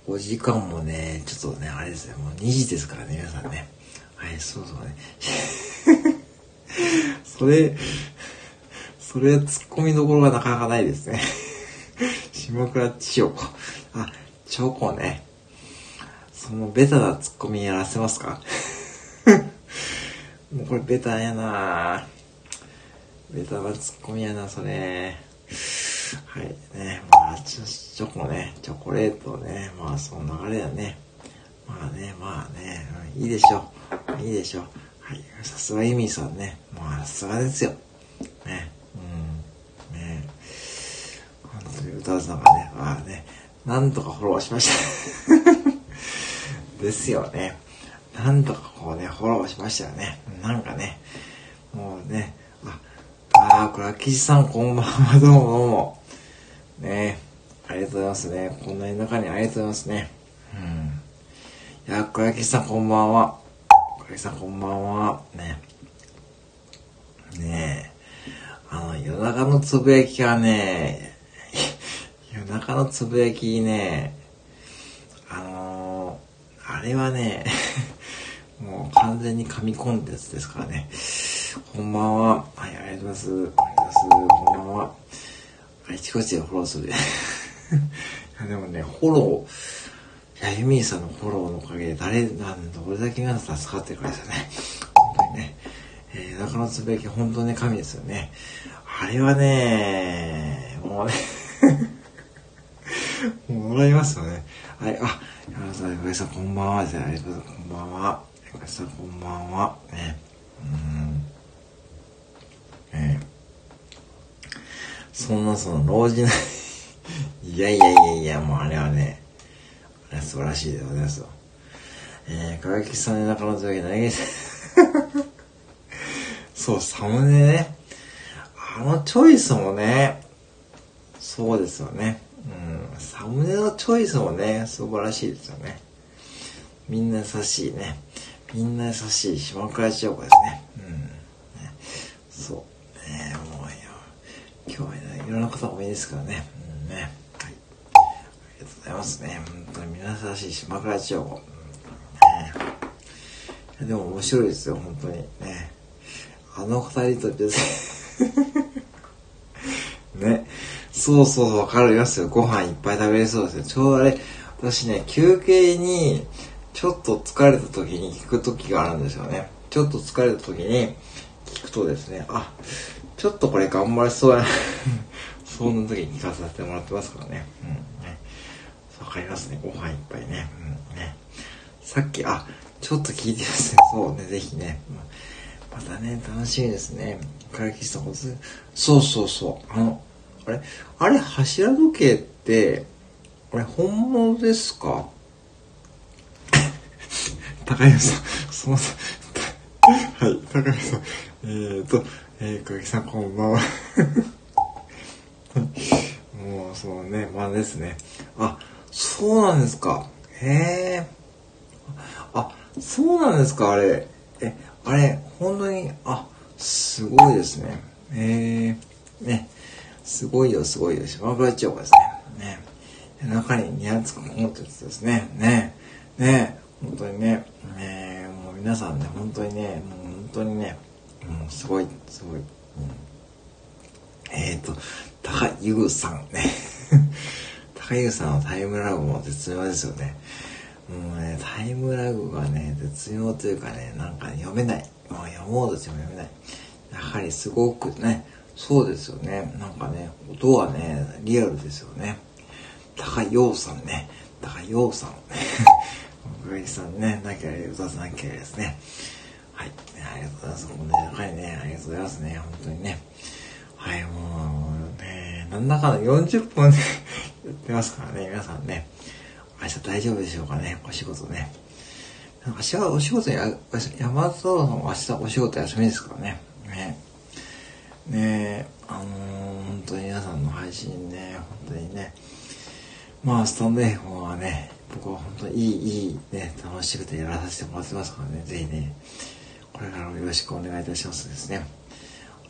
お時間もね、ちょっとね、あれですね、もう2時ですからね、皆さんね。はい、そうそうね。それ、それは、突っ込みどころがなかなかないですね。島倉千代子。あ、チョコね。そのベタなツッコミやらせますか？もうこれベタやなベタなツッコミやな、それ。はい、ね。まあ、チョコね、チョコレートね。まあ、その流れだね。まあね、まあね、うん、いいでしょう。いいでしょう。はい。さすがイミさんね。まあ、さすがですよ。ね。うん。ね。という歌さんがね、まあね、なんとかフォローしました ですよね。なんとかこうね、フォローしましたよね。なんかね、もうね、あ、あー、これ、秋地さんこんばんは、どうもどうも。ねありがとうございますね。こんなに中にありがとうございますね。うん。いや、これ、秋地さんこんばんは。これさんこんばんは。ねねえ。あの、夜中のつぶやきがね、夜中のつぶやきね、あのー、あれはね、もう完全に神コンテンツですからね。こんばんは。はい、ありがとうございます。ありがとうございます。こんばんは。あちこちでフォローする。いやでもね、フォロー、いや、ユミーさんのフォローのおかげで誰、なんどれだけ皆さん助かってるかですよね。本当にね。えー、中のつぶやき本当に神ですよね。あれはね、もうね もらいますよね。はい、あ、山田さん、横井さんこんばんは。じゃあ、ありがとうございます。こんばんは。横井さんこんばんは。ね。うん。えー、そんなその老人 いやいやいやいや、もうあれはね、あれは素晴らしいでございますよ。えー、かがきさんの中のというわけで、そう、サムネね。あのチョイスもね、そうですよね。うん、サムネのチョイスもね、素晴らしいですよね。みんな優しいね。みんな優しい島倉千代子ですね。うん。ねそう。ねもう、今日はね、いろんな方もいいですからね。うんね。はい。ありがとうございますね。本当にみんな優しい島倉千代子。ねでも面白いですよ、本当にね。あの二人と別に ね。そうそう、わかりますよ。ご飯いっぱい食べれそうですよ。ちょうどあれ、私ね、休憩に、ちょっと疲れた時に聞く時があるんですよね。ちょっと疲れた時に聞くとですね、あ、ちょっとこれ頑張れそうやな。そんな時に聞かさせてもらってますからね。うん、ね。わかりますね。ご飯いっぱいね。うん、ね。さっき、あ、ちょっと聞いてますね。そうね、ぜひね。またね、楽しみですね。カラキスさん、そうそうそう。あの、あれ？あれ、柱時計って、あれ、本物ですか？高橋さん、すみません。はい、高橋さん。えーと、えー、小木さんこんばんは。もう、そうね、まあですね。あ、そうなんですか。へえ。あ、そうなんですか、あれ。え、あれ、本当に、あ、すごいですね。えー、ね。すごいよ、すごいよ。島倉千代子ですね。ね。中にニャつくこもってやつですね。ね。ね。本当にね。ねもう皆さんね、本当にね、もう本当にね、もうすごい、すごい。うん、えっ、ー、と、高ゆぐさんね。高ゆぐさんのタイムラグも絶妙ですよね。もうね、タイムラグがね、絶妙というかね、なんか、読めない。もう読もうとしても読めない。やはりすごくね、そうですよね。なんかね、音はね、リアルですよね。高陽さんね。高陽さん。小木さんね、なきゃ歌わなきゃですね。はい。ありがとうございます。もうね、高いね、ありがとうございますね。本当にね。はい、もうね、なんだかんだ40分で やってますからね、皆さんね。明日大丈夫でしょうかね、お仕事ね。明日はお仕事や、山田さんも明日お仕事休みですからね。ね。ねあのー、本当に皆さんの配信ね、本当にね。まあ、スタンド F はね、僕は本当にいい、いい、ね、楽しくてやらさせてもらってますからね、ぜひね、これからもよろしくお願いいたしますですね。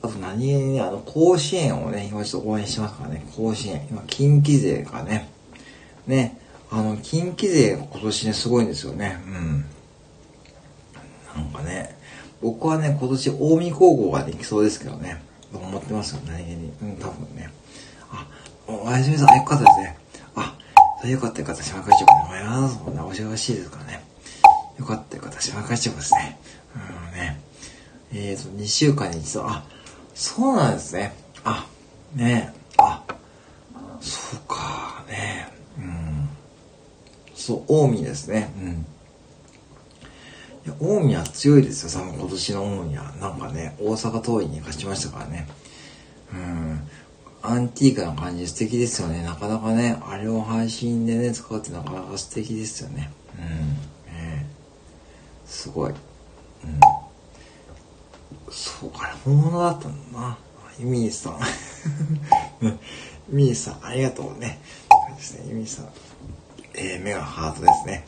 あと何気にね、あの、甲子園をね、今ちょっと応援してますからね、甲子園。今、近畿勢がね、ね、あの、近畿勢今年ね、すごいんですよね。うん。なんかね、僕はね、今年、近江高校ができそうですけどね、思ってますよ、何気に。うん、多分ね。あ、おやすみさん、よかったですね。あ、よかったよかった、島会長。お前はそんなお忙しいですからね。よかったよかった、島会長ですね。うんね。えーと、2週間に一度、あ、そうなんですね。あ、ねあ、そうか、ねうん。そう、近江ですね。うん。いや、近江は強いですよ、多分今年の近江は。なんかね、大阪桐蔭に勝ちましたからね。うん。アンティークな感じ素敵ですよね。なかなかね、あれを配信でね、使うってなかなか素敵ですよね。うん。ねすごい。うん。そうか、本物だったんだな。ユミーさん。ユ ミーさん、ありがとうね。ですね、ユミーさん。えー、目がハートですね。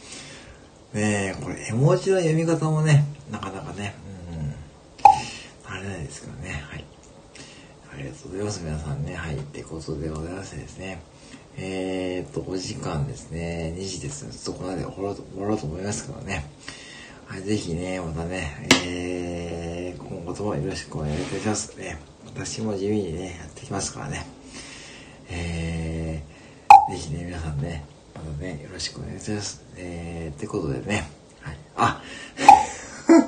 ねえ、これ絵文字の読み方もね、なかなかね、うん、慣れないですけどね。はい。ありがとうございます、皆さんね。はい。ってことでございましてですね。えー、っと、お時間ですね。2時ですね。ちょっとこの辺で終わろうとろうと思いますけどね。はい、ぜひね、またね、えー、今後ともよろしくお願いいたしますね。私も地味にね、やってきますからね。えー、ぜひね、皆さんね、またね、よろしくお願いいたします。えー、ってことでね、はい。あ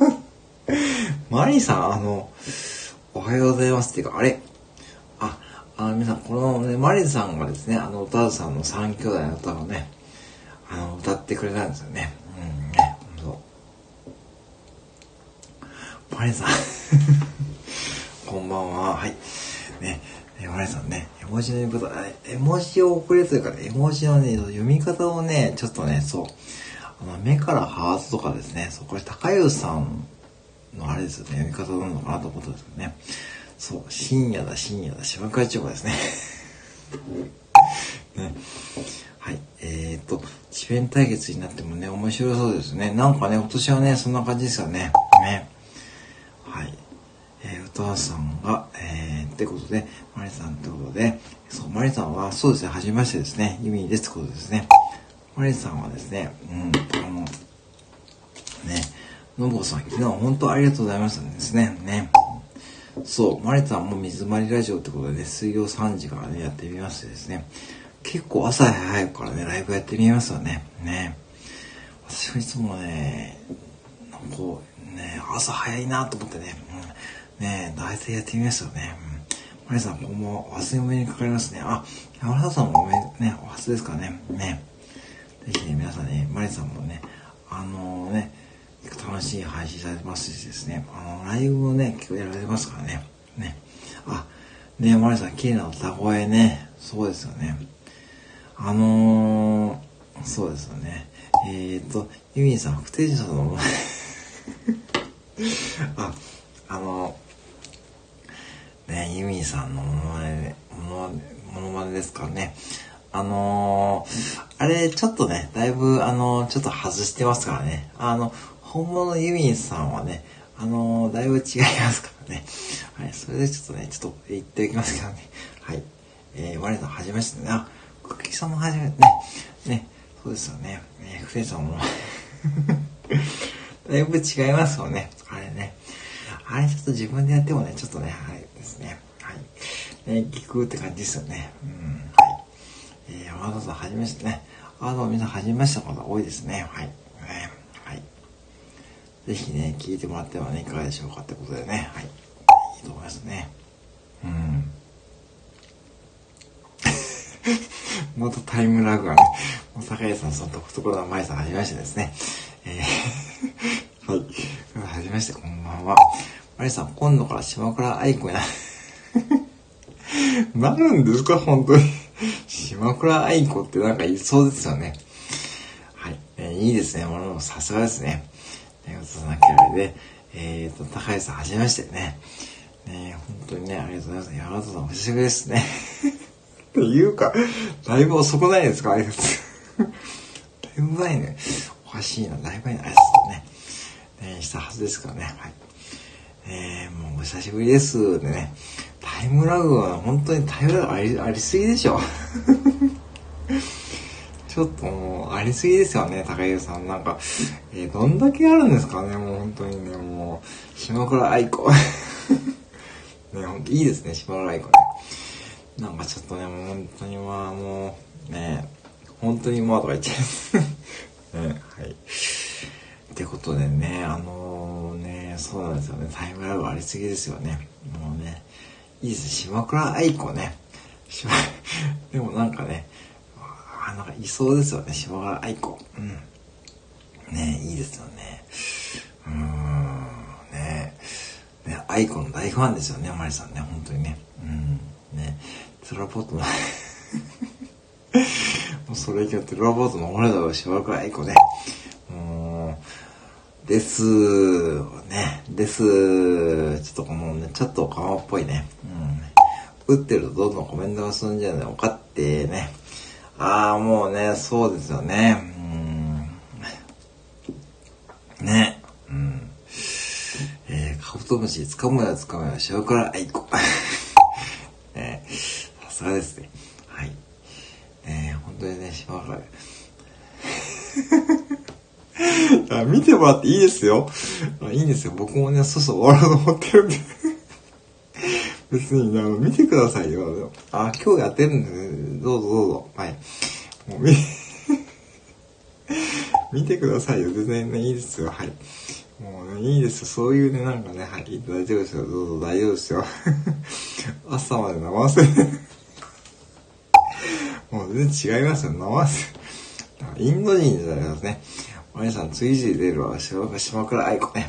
マリーさん、あの、おはようございますっていうか、あれ？あ、の、皆さん、このね、マリーさんがですね、あの、歌さんの三兄弟の歌をね、あの、歌ってくれたんですよね。うん、ね、そう。マリーさん、こんばんは。はい。ね、えマリーさんね、絵文字の読み方、え絵文字を送れというか、絵文字のね、読み方をね、ちょっとね、そう、あの、目からハートとかですね、そう、これ高湯さんのあれですよね、読み方なのかなと思ったんですけどね。そう、深夜だ、深夜だ、島会長ですね。ね。はい。えー、っと、智弁対決になってもね、面白そうですね。なんかね、今年はね、そんな感じですよね。ね。はい。えー、歌わさんが、えー、ってことで、マリさんってことで、そう、マリさんは、そうですね、はじめましてですね、ユミですってことですね。マリさんはですね、うん、あの、ね、のぼさん、昨日本当ありがとうございましたですね。ね。そう、マリさんも水まりラジオってことで、ね、水曜3時からね、やってみましてですね。結構朝早いからね、ライブやってみますよね。ね。私はいつもね、こう、ね、朝早いなと思ってね、うん、ね、大体やってみますよね。うん。マリさん、ここも忘れ目にかかりますね。あ、山田さんもおめ、ね、お初ですからね。ね。ぜひね、皆さんね、マリさんもね、あのー、ね、楽しい配信されてますしですね、あの、ライブもね、結構やられてますからね。ね。あ、ねマリさん、綺麗な歌声ね。そうですよね。あのー、そうですよね。えっ、ー、と、ユミンさん、不定者の、あ、あの、ね、ユミンさんのものまね、ものまねですからね。あのー、あれ、ちょっとね、だいぶ、あのー、ちょっと外してますからね。あの、本物ユミンさんはね、あのー、だいぶ違いますからね。はい、それでちょっとね、ちょっと言っていきますからね。はい。えー、我らはじめましてね。あ、クッキーさんもはじめね。ね、そうですよね。えー、フレさんも だいぶ違いますよね。あれね。あれちょっと自分でやってもね、ちょっとね、はい、ですね。はい。ね、聞くって感じですよね。うん。はいえー、山田さんはじめましてね。あの、皆さんはじめました方多いですね。はい。ね、はい。ぜひね、聞いてもらってはね、いかがでしょうかってことでね。はい。いいと思いますね。うん。またタイムラグがね、もう坂井さん、その独特な前さん、はじめましてですね。えー、はい。はじめまして、こんばんは。マリさん、今度から島倉愛子や。なるんですか、本当に。島倉愛子ってなんかいそうですよね。はい。えー、いいですね。ものさすがですね。ということなきゃで、えっ、ー、と、高橋さん、はじめましてね。ね本当にね、ありがとうございます。山田さん、お久しぶりですね。っていうか、だいぶ遅くないですか？あいつ。だいぶ前ね。おかしいな。だいぶ前に挨拶ね、ね、したはずですからね。はい。えー、もうお久しぶりです。でね。タイムラグは本当にタイムラグありありすぎでしょ。ちょっともう、ありすぎですよね、高井さん。なんか、えー、どんだけあるんですかね、もう本当にね、もう、島倉愛子。ね、ほんといいですね、島倉愛子ね。なんかちょっとね、もう本当にまあもう、ね、本当にまあとか言っちゃう。ね、はい。ってことでね、あのー、ね、そうなんですよね、タイムラグありすぎですよね。もうね、いいです、島倉愛子ね。でもなんかね、なんかいそうですよね、島倉愛子。うん。ね、いいですよね。うーん、ね。ね、愛子の大ファンですよね、マリさんね、本当にね。うん、ね。テラポートの もうそれ以上テラポートの俺らはしばらく愛子ね。もう、です、ね、です、ちょっとこのね、ちょっと顔っぽいね。うん。打ってるとどんどんコメントが進んじゃうの分かってね。ああ、もうね、そうですよね。うん。ね。うん。えー、カブトムシ掴むや掴むや、塩辛愛子。ねすがですね。はい。えー、本当にね、島原。あ見てもらっていいですよ。いいんですよ。僕もね、そうそう終わろうと思ってるんで。別に、あの、見てくださいよ。あ、今日やってるんで、ね、どうぞどうぞ。はい。もう見、てくださいよ。全然ね、いいですよ。はい。もうね、いいですよ。そういうね、なんかね、はい、大丈夫ですよ。どうぞ大丈夫ですよ。朝まで生せ。もう全然違いますよ。生せ。インド人じゃないですね。お姉さん、次々出るわ。島島倉愛子ね。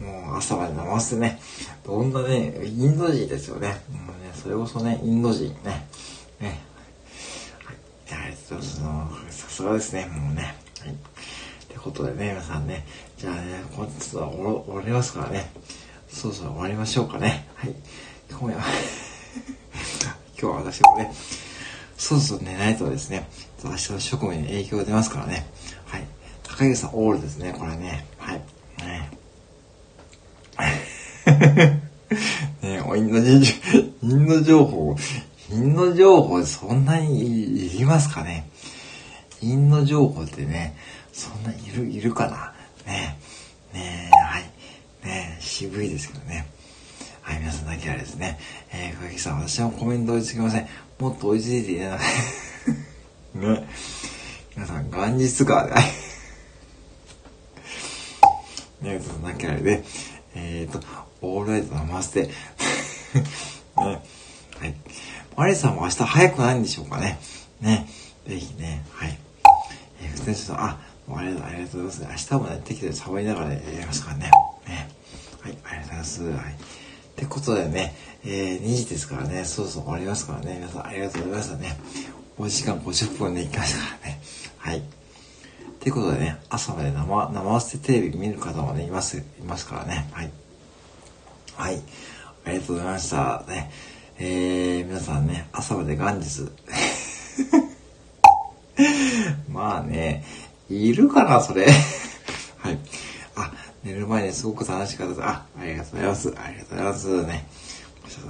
もう朝まで生せね。どんなね、インド人ですよね。もうね、それこそね、インド人ね。その、さすがですね、もうね。はい。ってことでね、皆さんね、じゃあね、本日は終わ終わりますからね、そろそろ終わりましょうかね。はい。今夜は 今日は私もね、そろそろ寝ないとですね、明日の職務に影響が出ますからね。はい。高木さんオールですね、これね。はい。ね ねおインド人、インド情報、インド情報そんなにいりますかねインド情報ってね、そんないる、いるかなねねはい。ね渋いですけどね。はい、皆さんだけはですね、えー、小木さん、私もコメント追いつきません。もっと追いついていただね。ね。皆さん、元日川で、ね、そんなキャラで、えっ、ー、と、オールライト生捨て。ね。マリさんも明日早くないんでしょうかね。ね。ぜひね、はい。えー、普通にちょっと、あ、ありがとう、ありがとうございます。明日もね、適度にサボりながらやりますからね。ね。はい、ありがとうございます。はい。ってことでね、えー、2時ですからね、そろそろ終わりますからね、皆さんありがとうございましたね。お時間50分で行きましたからね。はい。ってことでね、朝まで生、生捨てテレビ見る方もね、います、いますからね。はい。はい。ありがとうございました。ね。えー、皆さんね、朝まで元日。まあね、いるかな、それ。はい。あ、寝る前にすごく楽しかったです。あ、ありがとうございます。ありがとうございますね。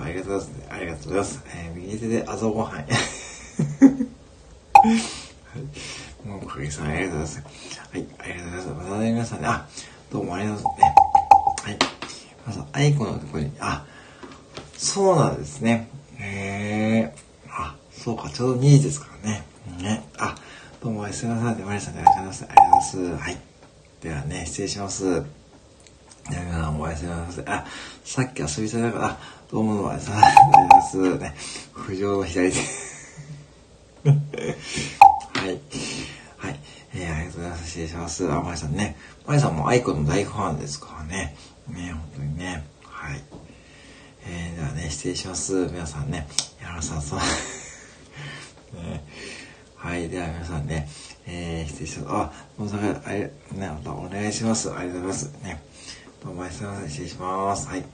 ありがとうございます。ありがとうございます。えー、右手で朝ごはん。はい。もう、かげさん、ありがとうございます。はい、ありがとうございます。またね、皆さんね、あ、どうもありがとうございます。ねはい。まず、アイコンのとこに、あ、そうなんですね。へえー、あ、そうか、ちょうど2時ですからね。ね、あ、どうも、すみません。マリさんでいらっしゃいます。ありがとうございます。はい。ではね、失礼します。皆さん、おやすみなさい。あ、さっき遊びただから、あ、どうもどうも、ありがとうございます。ね、浮上の左手。はい。はい。えー、ありがとうございます。失礼します。あ、マリさんね。マリさんもアイコの大ファンですからね。ね、本当にね。はい。えー、ではね、失礼します。皆さんね。山田さ、そう。ねはい。では皆さんね、えー、失礼します。あ、もうさあれ、ね、またお願いします。ありがとうございます。ね。どうもすみません。失礼します。はい。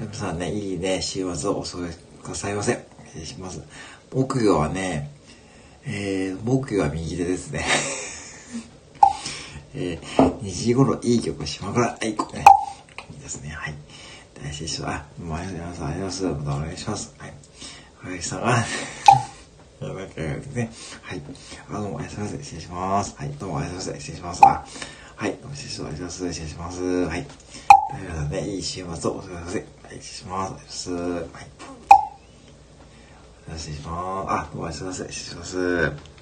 皆さんね、いいね、週末をお過ごしくださいませ。失礼します。木魚はね、えー、木魚は右手ですね。えー、2時頃いい曲島倉愛子ね。いいですね。はい。大失礼します。あ、どうありがとうございます。またお願いします。はい。林さんが なんかね、はい。あ、どうも、おやすみなさい。失礼します。はい。どうも、おやすみなさい。失礼します。あはい。どうも、失礼します。失礼します。はい。皆さんね、いい週末をお過ごしください。はい、失礼します。はい。失礼します。あ、どうも、おやすみなさい。失礼します。